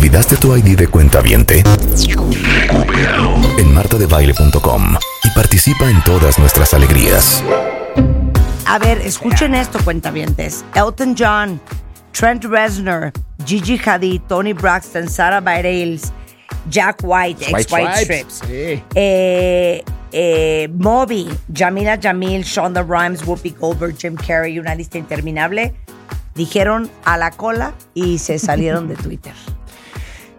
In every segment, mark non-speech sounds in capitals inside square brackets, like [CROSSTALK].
¿Olvidaste tu ID de cuenta viente? En martadebaile.com y participa en todas nuestras alegrías. A ver, escuchen esto, cuentavientes. Elton John, Trent Reznor, Gigi Hadid, Tony Braxton, Sarah Bareilles, Jack White, ex White Strips, eh, eh, Moby, Jamila Jamil, Shonda Rhimes, Whoopi Goldberg, Jim Carrey, una lista interminable, dijeron a la cola y se salieron de Twitter.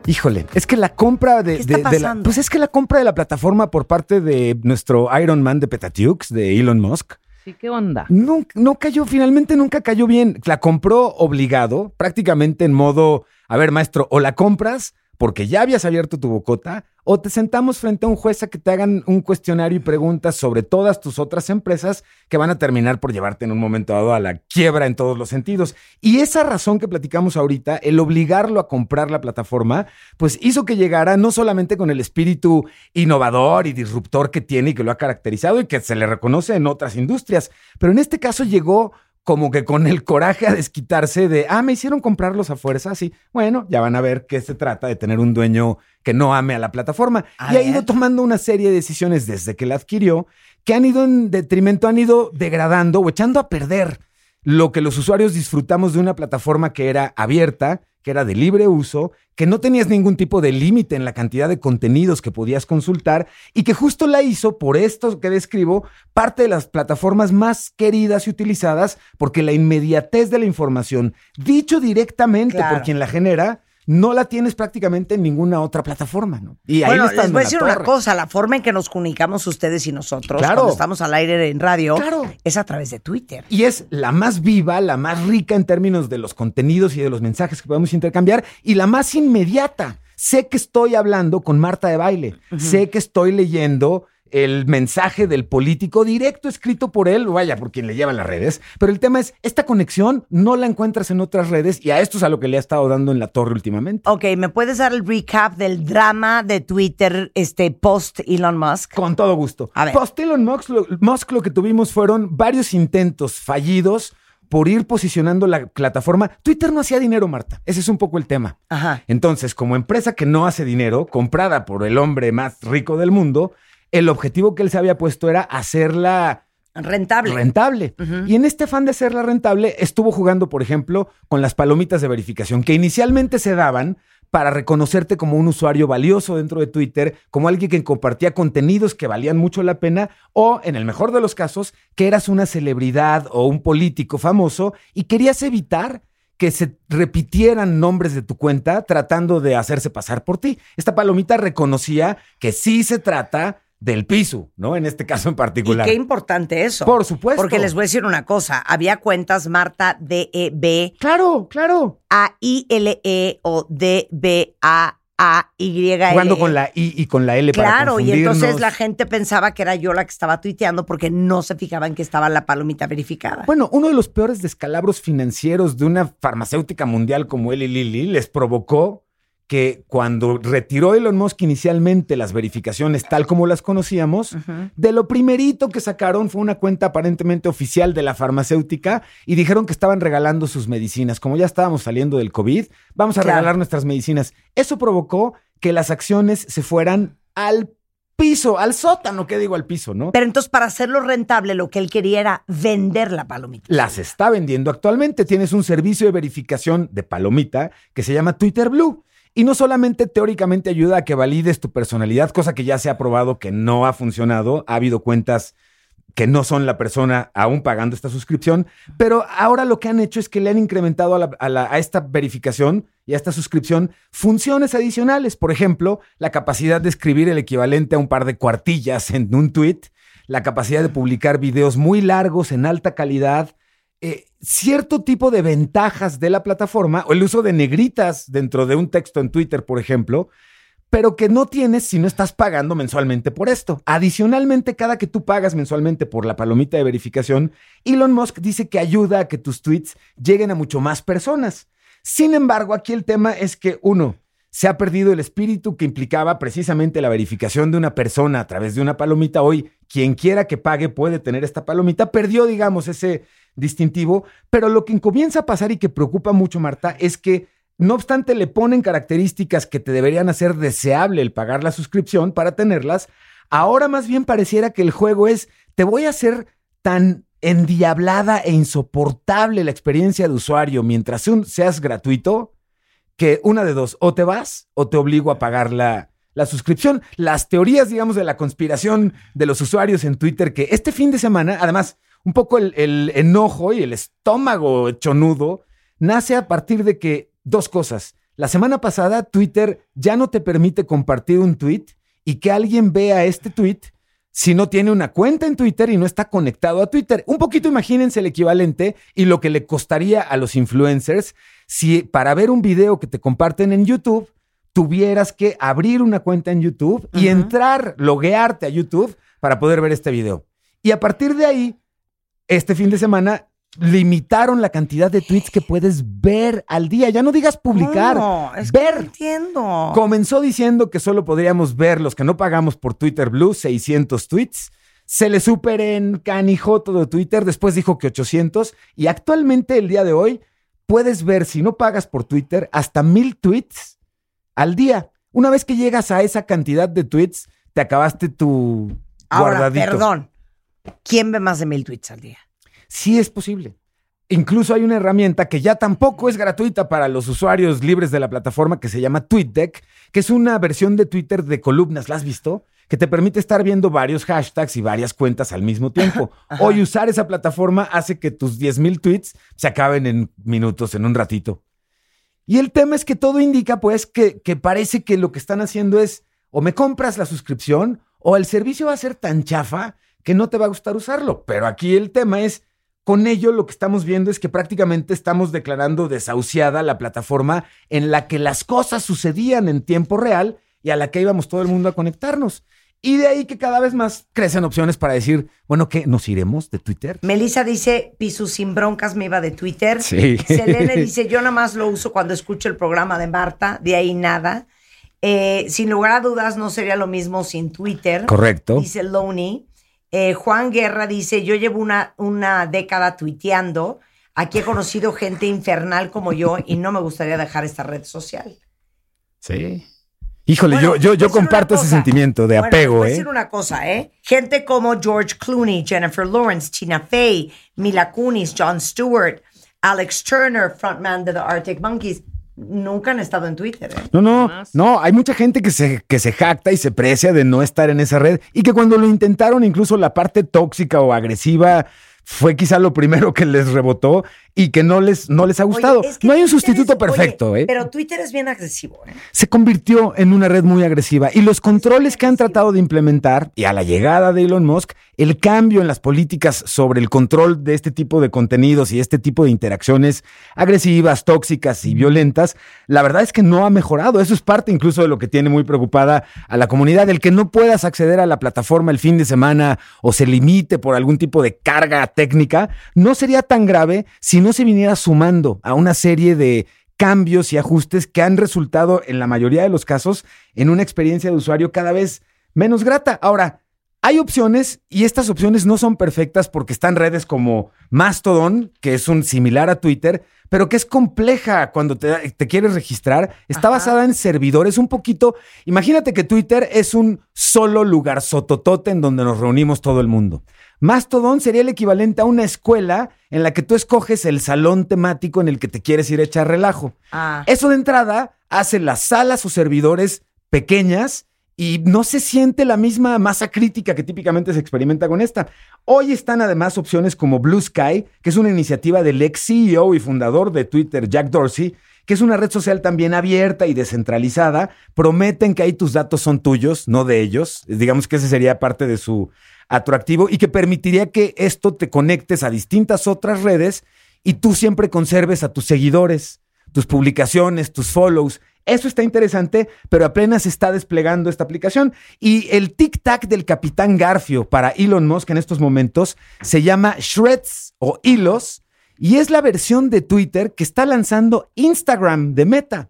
Híjole, es que la compra de, ¿Qué está de- de la, pues es que la compra de la plataforma por parte de nuestro Iron Man de Petatiux, de Elon Musk, Sí, ¿qué onda? no, no cayó, finalmente nunca cayó bien. La compró obligado, prácticamente en modo, a ver, maestro, o la compras porque ya habías abierto tu bocota, o te sentamos frente a un juez a que te hagan un cuestionario y preguntas sobre todas tus otras empresas que van a terminar por llevarte en un momento dado a la quiebra en todos los sentidos. Y esa razón que platicamos ahorita, el obligarlo a comprar la plataforma, pues hizo que llegara no solamente con el espíritu innovador y disruptor que tiene y que lo ha caracterizado y que se le reconoce en otras industrias, pero en este caso llegó como que con el coraje a desquitarse de, ah, me hicieron comprarlos a fuerza, sí. Bueno, ya van a ver qué se trata de tener un dueño que no ame a la plataforma. A y ha ido tomando una serie de decisiones desde que la adquirió que han ido en detrimento, han ido degradando o echando a perder lo que los usuarios disfrutamos de una plataforma que era abierta, que era de libre uso, que no tenías ningún tipo de límite en la cantidad de contenidos que podías consultar y que justo la hizo, por esto que describo, parte de las plataformas más queridas y utilizadas porque la inmediatez de la información, dicho directamente Claro. por quien la genera, no la tienes prácticamente en ninguna otra plataforma, ¿no? Y ahí bueno, les voy a decir una cosa, la forma en que nos comunicamos ustedes y nosotros Claro. cuando estamos al aire en radio Claro. es a través de Twitter. Y es la más viva, la más rica en términos de los contenidos y de los mensajes que podemos intercambiar y la más inmediata. Sé que estoy hablando con Marta de Baile, sé que estoy leyendo el mensaje del político directo escrito por él, o vaya, por quien le lleva en las redes. Pero el tema es, esta conexión no la encuentras en otras redes y a esto es a lo que le ha estado dando en la torre últimamente. Ok, ¿me puedes dar el recap del drama de Twitter este post Elon Musk? Con todo gusto. A ver. Post Elon Musk lo, Musk lo que tuvimos fueron varios intentos fallidos por ir posicionando la plataforma. Twitter no hacía dinero, Marta. Ese es un poco el tema. Ajá. Entonces, como empresa que no hace dinero, comprada por el hombre más rico del mundo, el objetivo que él se había puesto era hacerla Rentable. rentable. Y en este afán de hacerla rentable, estuvo jugando, por ejemplo, con las palomitas de verificación, que inicialmente se daban para reconocerte como un usuario valioso dentro de Twitter, como alguien que compartía contenidos que valían mucho la pena, o en el mejor de los casos, que eras una celebridad o un político famoso y querías evitar que se repitieran nombres de tu cuenta tratando de hacerse pasar por ti. Esta palomita reconocía que sí se trata del piso, ¿no? En este caso en Y particular. qué importante eso. Por supuesto. Porque les voy a decir una cosa. Había cuentas Marta D-E-B Claro, claro. A-I-L-E o D-B-A-A-Y. Jugando con la I y con la L para E. Claro, y entonces la gente pensaba que era yo la que estaba tuiteando porque no se fijaban que estaba la palomita verificada. Bueno, uno de los peores descalabros financieros de una farmacéutica mundial como Eli Lilly les provocó que cuando retiró Elon Musk inicialmente las verificaciones tal como las conocíamos, de lo primerito que sacaron fue una cuenta aparentemente oficial de la farmacéutica y dijeron que estaban regalando sus medicinas. Como ya estábamos saliendo del COVID, vamos a Claro. regalar nuestras medicinas. Eso provocó que las acciones se fueran al piso, al sótano, ¿qué digo al piso, no? Pero entonces para hacerlo rentable lo que él quería era vender la palomita. las está vendiendo actualmente. Tienes un servicio de verificación de palomita que se llama Twitter Blue. Y no solamente teóricamente ayuda a que valides tu personalidad, cosa que ya se ha probado que no ha funcionado. Ha habido cuentas que no son la persona aún pagando esta suscripción, pero ahora lo que han hecho es que le han incrementado a, esta verificación y a esta suscripción funciones adicionales. Por ejemplo, la capacidad de escribir el equivalente a un par de cuartillas en un tweet, la capacidad de publicar videos muy largos en alta calidad, eh, cierto tipo de ventajas de la plataforma o el uso de negritas dentro de un texto en Twitter, por ejemplo, pero que no tienes si no estás pagando mensualmente por esto. Adicionalmente, cada que tú pagas mensualmente por la palomita de verificación, Elon Musk dice que ayuda a que tus tweets lleguen a mucho más personas. Sin embargo, aquí el tema es que, uno, se ha perdido el espíritu que implicaba precisamente la verificación de una persona a través de una palomita. Hoy, quien quiera que pague puede tener esta palomita. Perdió, digamos, ese distintivo. Pero lo que comienza a pasar y que preocupa mucho, Marta, es que No obstante, le ponen características que te deberían hacer deseable el pagar la suscripción para tenerlas. Ahora más bien pareciera que el juego es, te voy a hacer tan endiablada e insoportable la experiencia de usuario mientras seas gratuito, que una de dos, o te vas o te obligo a pagar la, suscripción. Las teorías, digamos, de la conspiración de los usuarios en Twitter, que este fin de semana, además, un poco el, el enojo y el estómago hecho nudo, nace a partir de que dos cosas. La semana pasada, Twitter ya no te permite compartir un tweet y que alguien vea este tweet si no tiene una cuenta en Twitter y no está conectado a Twitter. Un poquito imagínense el equivalente y lo que le costaría a los influencers si para ver un video que te comparten en YouTube tuvieras que abrir una cuenta en YouTube y entrar, loguearte a YouTube para poder ver este video. Y a partir de ahí, este fin de semana limitaron la cantidad de tweets que puedes ver al día. Ya no digas publicar, no, es ver. Que no entiendo. Comenzó diciendo que solo podríamos ver los que no pagamos por Twitter Blue, 600 tweets. Se le super encanijó todo Twitter, después dijo que 800 y actualmente el día de hoy puedes ver si no pagas por Twitter hasta mil tweets al día. Una vez que llegas a esa cantidad de tweets, te acabaste tu Ahora, guardadito. Perdón, ¿quién ve más de mil tweets al día? Sí es posible. Incluso hay una herramienta que ya tampoco es gratuita para los usuarios libres de la plataforma que se llama TweetDeck, que es una versión de Twitter de columnas. ¿La has visto? Que te permite estar viendo varios hashtags y varias cuentas al mismo tiempo. Hoy usar esa plataforma hace que tus 10.000 tweets se acaben en minutos, en un ratito. Y el tema es que todo indica, pues, que, que parece que lo que están haciendo es o me compras la suscripción o el servicio va a ser tan chafa que no te va a gustar usarlo. Pero aquí el tema es con ello lo que estamos viendo es que prácticamente estamos declarando desahuciada la plataforma en la que las cosas sucedían en tiempo real y a la que íbamos todo el mundo a conectarnos. Y de ahí que cada vez más crecen opciones para decir, bueno, ¿qué? ¿Nos iremos de Twitter? Melissa dice, Pisu sin broncas me iba de Twitter. Sí. Selene [LAUGHS] dice, yo nada más lo uso cuando escucho el programa de Marta, de ahí nada. Eh, sin lugar a dudas, no sería lo mismo sin Twitter. Correcto. Dice Loney. Eh, Juan Guerra dice, yo llevo una, una década tuiteando. Aquí he conocido gente infernal como yo y no me gustaría dejar esta red social. Sí. Híjole, yo, yo, yo comparto ese sentimiento de apego, voy a ¿eh? decir una cosa, ¿eh? Gente como George Clooney, Jennifer Lawrence, Tina Fey, Mila Kunis, Jon Stewart, Alex Turner, frontman de The Arctic Monkeys, nunca han estado en Twitter. ¿eh? No, no, no, hay mucha gente que se, que se jacta y se precia de no estar en esa red y que cuando lo intentaron, incluso la parte tóxica o agresiva fue quizá lo primero que les rebotó y que no les, no les ha gustado. no hay un sustituto perfecto, ¿eh? Pero Twitter es bien agresivo, ¿eh? Se convirtió en una red muy agresiva y los controles que han tratado de implementar y a la llegada de Elon Musk, el cambio en las políticas sobre el control de este tipo de contenidos y este tipo de interacciones agresivas, tóxicas y violentas, la verdad es que no ha mejorado. Eso es parte incluso de lo que tiene muy preocupada a la comunidad, el que no puedas acceder a la plataforma el fin de semana o se limite por algún tipo de carga técnica, no sería tan grave si no se viniera sumando a una serie de cambios y ajustes que han resultado en la mayoría de los casos en una experiencia de usuario cada vez menos grata. Ahora, hay opciones y estas opciones no son perfectas porque están redes como Mastodon, que es un similar a Twitter, pero que es compleja cuando te, quieres registrar. Está basada en servidores un poquito. Imagínate que Twitter es un solo lugar sototote en donde nos reunimos todo el mundo. Mastodon sería el equivalente a una escuela en la que tú escoges el salón temático en el que te quieres ir a echar relajo. Ah. Eso de entrada hace las salas o servidores pequeñas y no se siente la misma masa crítica que típicamente se experimenta con esta. Hoy están además opciones como Blue Sky, que es una iniciativa del ex CEO y fundador de Twitter, Jack Dorsey, que es una red social también abierta y descentralizada. Prometen que ahí tus datos son tuyos, no de ellos. Digamos que ese sería parte de su atractivo y que permitiría que esto te conectes a distintas otras redes y tú siempre conserves a tus seguidores, tus publicaciones, tus follows. Eso está interesante, pero apenas está desplegando esta aplicación. Y el tic-tac del capitán Garfio para Elon Musk en estos momentos se llama Shreds o Hilos y es la versión de Twitter que está lanzando Instagram de Meta.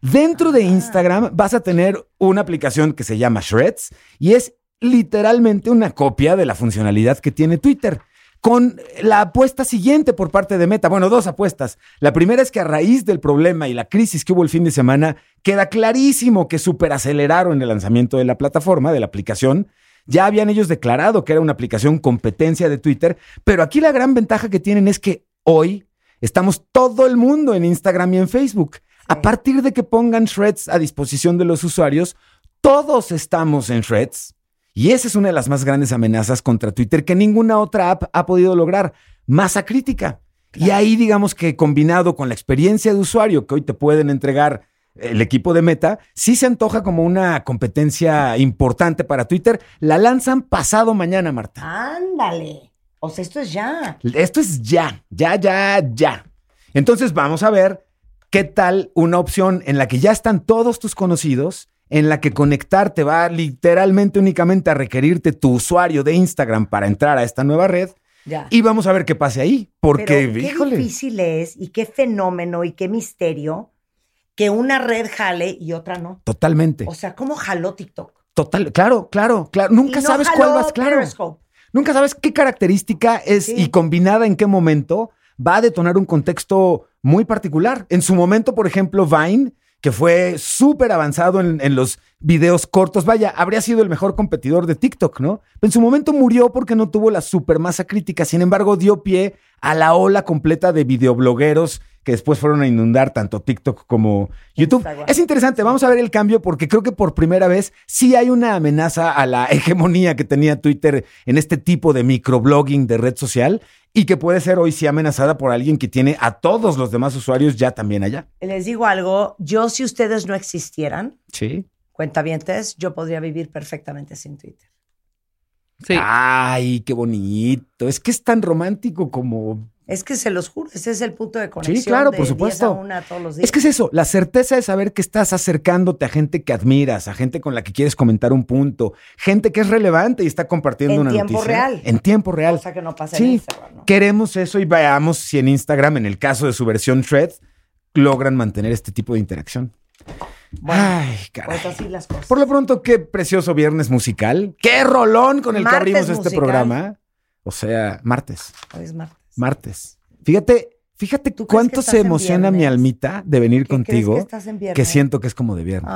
Dentro de Instagram vas a tener una aplicación que se llama Shreds y es literalmente una copia de la funcionalidad que tiene Twitter. con la apuesta siguiente por parte de Meta. Bueno, dos apuestas. La primera es que a raíz del problema y la crisis que hubo el fin de semana, queda clarísimo que superaceleraron el lanzamiento de la plataforma, de la aplicación. Ya habían ellos declarado que era una aplicación competencia de Twitter, pero aquí la gran ventaja que tienen es que hoy estamos todo el mundo en Instagram y en Facebook. A partir de que pongan threads a disposición de los usuarios, todos estamos en threads y esa es una de las más grandes amenazas contra Twitter que ninguna otra app ha podido lograr. Masa crítica. Y ahí digamos que combinado con la experiencia de usuario que hoy te pueden entregar el equipo de Meta, sí se antoja como una competencia importante para Twitter. La lanzan pasado mañana, Marta. Ándale. O sea, esto es ya. Esto es ya, ya, ya, ya. Entonces vamos a ver qué tal una opción en la que ya están todos tus conocidos en la que conectarte va literalmente únicamente a requerirte tu usuario de Instagram para entrar a esta nueva red. Y vamos a ver qué pase ahí. Porque, qué difícil es y qué fenómeno y qué misterio que una red jale y otra no. Totalmente. O sea, ¿cómo jaló TikTok? Total, claro, claro, claro. Nunca sabes cuál va, claro. Nunca sabes qué característica es y combinada en qué momento va a detonar un contexto muy particular. En su momento, por ejemplo, Vine que fue súper avanzado en, los videos cortos. Vaya, habría sido el mejor competidor de TikTok, ¿no? En su momento murió porque no tuvo la supermasa crítica. Sin embargo, dio pie a la ola completa de videoblogueros que después fueron a inundar tanto TikTok como YouTube. Es interesante, vamos a ver el cambio porque creo que por primera vez sí hay una amenaza a la [LAUGHS] hegemonía que tenía Twitter en este tipo de microblogging de red social y que puede ser hoy sí amenazada por alguien que tiene a todos los demás usuarios ya también allá. Les digo algo, yo si ustedes no existieran, sí. cuentavientes, yo podría vivir perfectamente sin Twitter. Sí. Ay, qué bonito. Es que es tan romántico como es que se los juro, ese es el punto de conexión. Sí, claro, por supuesto. Es que es eso, la certeza de saber que estás acercándote a gente que admiras, a gente con la que quieres comentar un punto, gente que es relevante y está compartiendo una noticia. En tiempo real. En tiempo real. Cosa que no pasa en Instagram. Queremos eso y veamos si en Instagram, en el caso de su versión Thread, logran mantener este tipo de interacción. Ay, caray. Pues así las cosas. Por lo pronto, qué precioso viernes musical. Qué rolón con el que abrimos este programa. O sea, martes. Hoy es martes martes. Fíjate, fíjate cuánto se emociona mi almita de venir contigo. Que, siento que es como de viernes.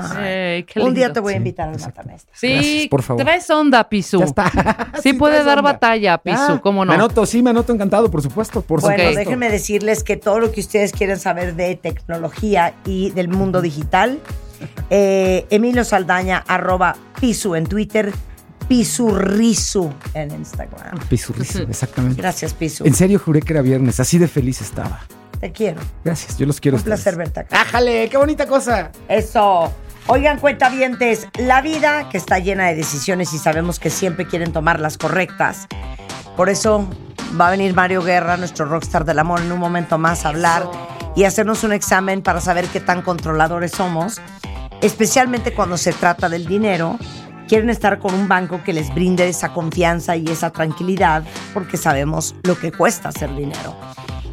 Un día te voy a invitar al matamesta. Sí, por favor. Traes onda, Pisu. [LAUGHS] Sí, puede dar batalla, Pisu, cómo no. Me anoto, sí, me anoto encantado, por supuesto. Por bueno, déjenme decirles que todo lo que ustedes quieren saber de tecnología y del mundo digital, eh, Emilio Saldaña, arroba Pisu en Twitter, Pisurrisu en Instagram. Pisurrisu, exactamente. Gracias, Pisu. En serio juré que era viernes, así de feliz estaba. Te quiero. Gracias, yo los quiero. Un placer verte acá. ¡Ájale! ¡Qué bonita cosa! Eso. Oigan, cuentavientes, la vida que está llena de decisiones y sabemos que siempre quieren tomar las correctas. Por eso va a venir Mario Guerra, nuestro rockstar del amor, en un momento más a hablar y hacernos un examen para saber qué tan controladores somos, especialmente cuando se trata del dinero quieren estar con un banco que les brinde esa confianza y esa tranquilidad porque sabemos lo que cuesta hacer dinero.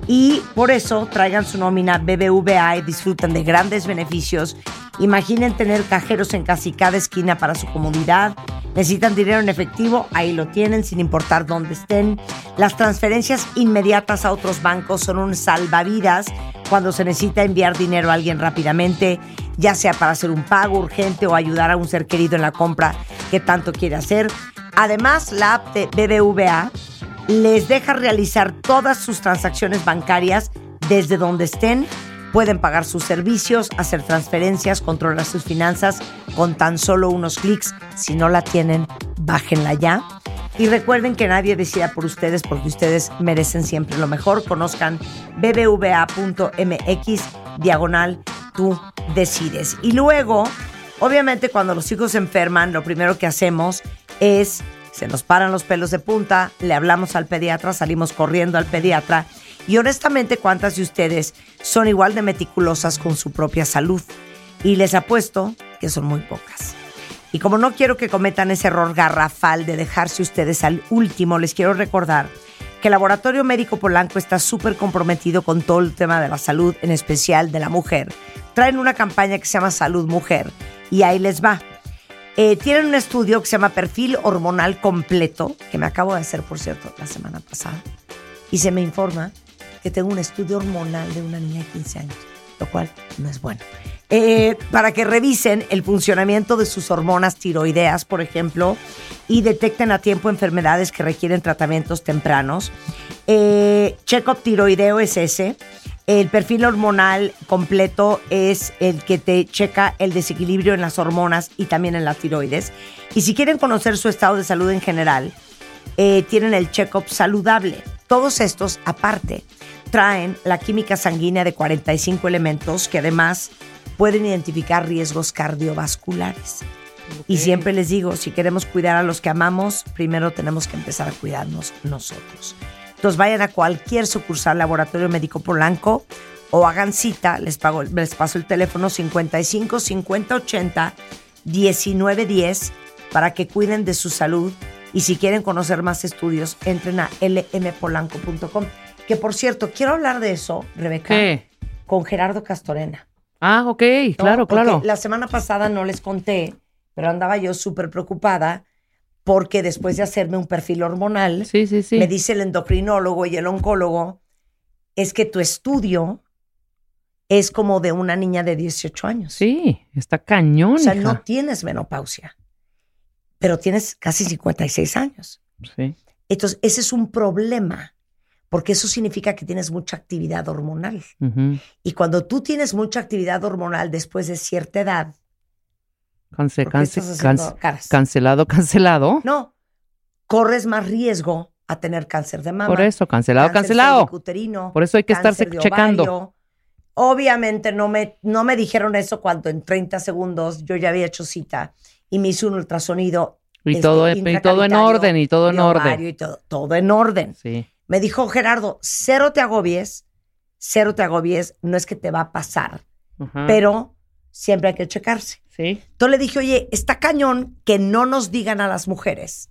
Y por eso traigan su nómina BBVA y disfruten de grandes beneficios. Imaginen tener cajeros en casi cada esquina para su comodidad. Necesitan dinero en efectivo, ahí lo tienen sin importar dónde estén. Las transferencias inmediatas a otros bancos son un salvavidas cuando se necesita enviar dinero a alguien rápidamente ya sea para hacer un pago urgente o ayudar a un ser querido en la compra que tanto quiere hacer. Además, la app de BBVA les deja realizar todas sus transacciones bancarias desde donde estén. Pueden pagar sus servicios, hacer transferencias, controlar sus finanzas con tan solo unos clics. Si no la tienen, bájenla ya. Y recuerden que nadie decida por ustedes porque ustedes merecen siempre lo mejor. Conozcan bbva.mx diagonal tú decides. Y luego, obviamente cuando los hijos se enferman, lo primero que hacemos es, se nos paran los pelos de punta, le hablamos al pediatra, salimos corriendo al pediatra. Y honestamente, ¿cuántas de ustedes son igual de meticulosas con su propia salud? Y les apuesto que son muy pocas. Y como no quiero que cometan ese error garrafal de dejarse ustedes al último, les quiero recordar que el Laboratorio Médico Polanco está súper comprometido con todo el tema de la salud, en especial de la mujer. Traen una campaña que se llama Salud Mujer y ahí les va. Eh, tienen un estudio que se llama Perfil Hormonal Completo, que me acabo de hacer, por cierto, la semana pasada. y se me informa que tengo un estudio hormonal de una niña de 15 años, lo cual no es bueno. Eh, para que revisen el funcionamiento de sus hormonas tiroideas, por ejemplo, y detecten a tiempo enfermedades que requieren tratamientos tempranos. Eh, Check-up tiroideo es ese. El perfil hormonal completo es el que te checa el desequilibrio en las hormonas y también en las tiroides. Y si quieren conocer su estado de salud en general, eh, tienen el check-up saludable. Todos estos, aparte, traen la química sanguínea de 45 elementos que además pueden identificar riesgos cardiovasculares. Y siempre les digo, si queremos cuidar a los que amamos, primero tenemos que empezar a cuidarnos nosotros. Entonces vayan a cualquier sucursal Laboratorio Médico Polanco o hagan cita, les, pago, les paso el teléfono 55 50 80 19 10 para que cuiden de su salud y si quieren conocer más estudios, entren a lmpolanco.com. Que por cierto, quiero hablar de eso, Rebeca, ¿Qué? con Gerardo Castorena. Ah, ok, claro, claro. La semana pasada no les conté, pero andaba yo súper preocupada porque después de hacerme un perfil hormonal, Sí, sí, sí. me dice el endocrinólogo y el oncólogo, es que tu estudio es como de una niña de 18 años. Sí, está cañón, O sea, no tienes menopausia, pero tienes casi 56 años. Sí. Entonces, ese es un problema, porque eso significa que tienes mucha actividad hormonal. Y cuando tú tienes mucha actividad hormonal después de cierta edad, Cancelado, [LAUGHS] cancelado. No, corres más riesgo a tener cáncer de mama. Por eso, cancelado, cancelado. Por eso hay que estarse checando. Obviamente no me, no me dijeron eso cuando en 30 segundos yo ya había hecho cita y me hice un ultrasonido. Y este, todo, y todo en orden, y todo en de orden. y todo, todo en orden. Sí. Me dijo Gerardo, cero te agobies, cero te agobies, no es que te va a pasar, Ajá. pero siempre hay que checarse. Sí. Entonces le dije, oye, está cañón que no nos digan a las mujeres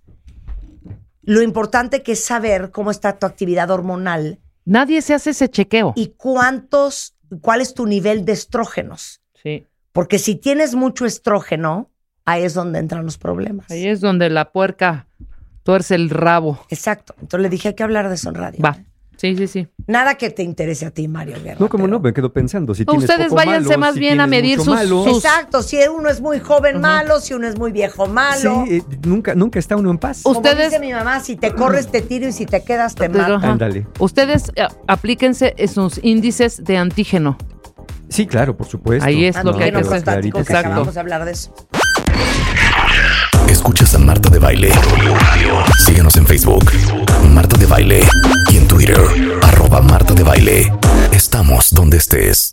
lo importante que es saber cómo está tu actividad hormonal Nadie se hace ese chequeo. y cuántos, cuál es tu nivel de estrógenos. Sí. Porque si tienes mucho estrógeno, ahí es donde entran los problemas. Ahí es donde la puerca tuerce el rabo. Exacto. Entonces le dije, hay que hablar de eso en radio. Va. Sí, sí, sí. Nada que te interese a ti, Mario Guerra. No, como pero- no, me quedo pensando. Si tienes Ustedes poco váyanse malo, más si bien a medir sus- malo. sus- Exacto, si uno es muy joven, malo, si uno es muy viejo, malo. Sí, eh, nunca, nunca está uno en paz. Como Ustedes- dice mi mamá, si te corres te tiro y si te quedas te mato. Ándale. Ustedes eh, aplíquense sus índices de antígeno. Sí, claro, por supuesto. Ahí es Ah, lo no, que hay que hacer. que Exacto. acabamos de hablar de eso. Escuchas a Marta de Baile. Síguenos en Facebook, Marta de Baile. Twitter, arroba Marta de Baile. Estamos donde estés.